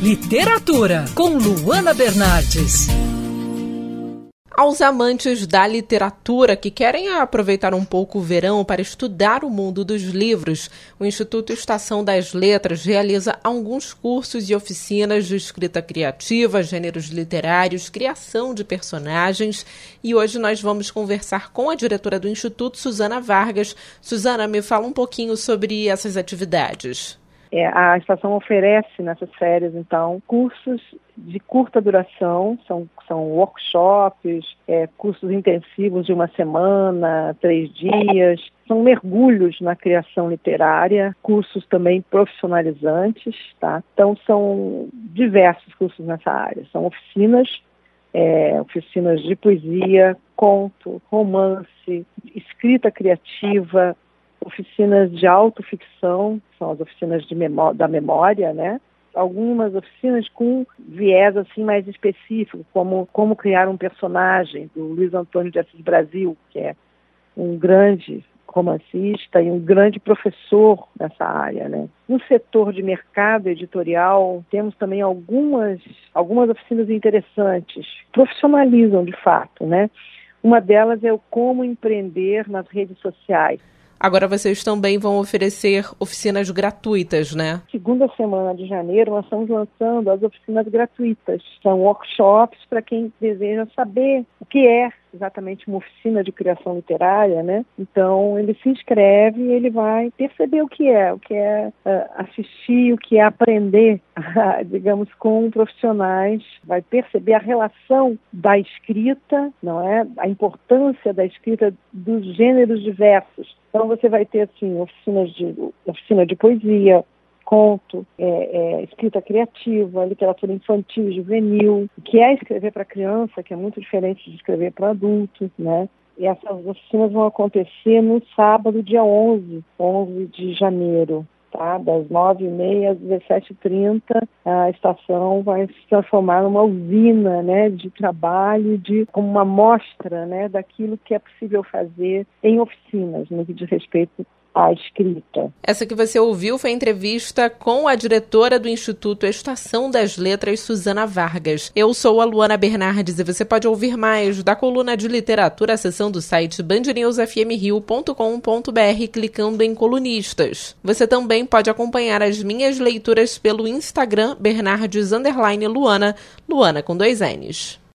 Literatura, com Luana Bernardes. Aos amantes da literatura que querem aproveitar um pouco o verão para estudar o mundo dos livros, o Instituto Estação das Letras realiza alguns cursos e oficinas de escrita criativa, gêneros literários, criação de personagens. E hoje nós vamos conversar com a diretora do Instituto, Suzana Vargas. Suzana, me fala um pouquinho sobre essas atividades. É, a estação oferece nessas férias, então, cursos de curta duração, são, são workshops, é, cursos intensivos de uma semana, três dias, são mergulhos na criação literária, cursos também profissionalizantes, tá? Então são diversos cursos nessa área, são oficinas, é, oficinas de poesia, conto, romance, escrita criativa, oficinas de autoficção, são as oficinas memó da memória, né? Algumas oficinas com viés assim mais específico, como como criar um personagem do Luiz Antônio de Assis Brasil, que é um grande romancista e um grande professor nessa área, né? No setor de mercado editorial, temos também algumas algumas oficinas interessantes, profissionalizam de fato, né? Uma delas é o como empreender nas redes sociais. Agora vocês também vão oferecer oficinas gratuitas, né? Segunda semana de janeiro nós estamos lançando as oficinas gratuitas. São workshops para quem deseja saber o que é exatamente uma oficina de criação literária, né? Então ele se inscreve e ele vai perceber o que é, o que é uh, assistir, o que é aprender, digamos, com profissionais, vai perceber a relação da escrita, não é? A importância da escrita dos gêneros diversos. Então você vai ter assim oficinas de oficina de poesia, conto, é, é, escrita criativa, literatura infantil, juvenil, que é escrever para criança, que é muito diferente de escrever para adultos, né? E essas oficinas vão acontecer no sábado, dia 11, 11 de janeiro, tá? Das 9h30 às 17h30, a estação vai se transformar numa usina, né? De trabalho, de como uma mostra, né? Daquilo que é possível fazer em oficinas, no que diz respeito a escrita. Essa que você ouviu foi entrevista com a diretora do Instituto Estação das Letras, Suzana Vargas. Eu sou a Luana Bernardes e você pode ouvir mais da coluna de literatura acessando o site bandnewsfmrio.com.br clicando em colunistas. Você também pode acompanhar as minhas leituras pelo Instagram Bernardes Luana, Luana com dois N's.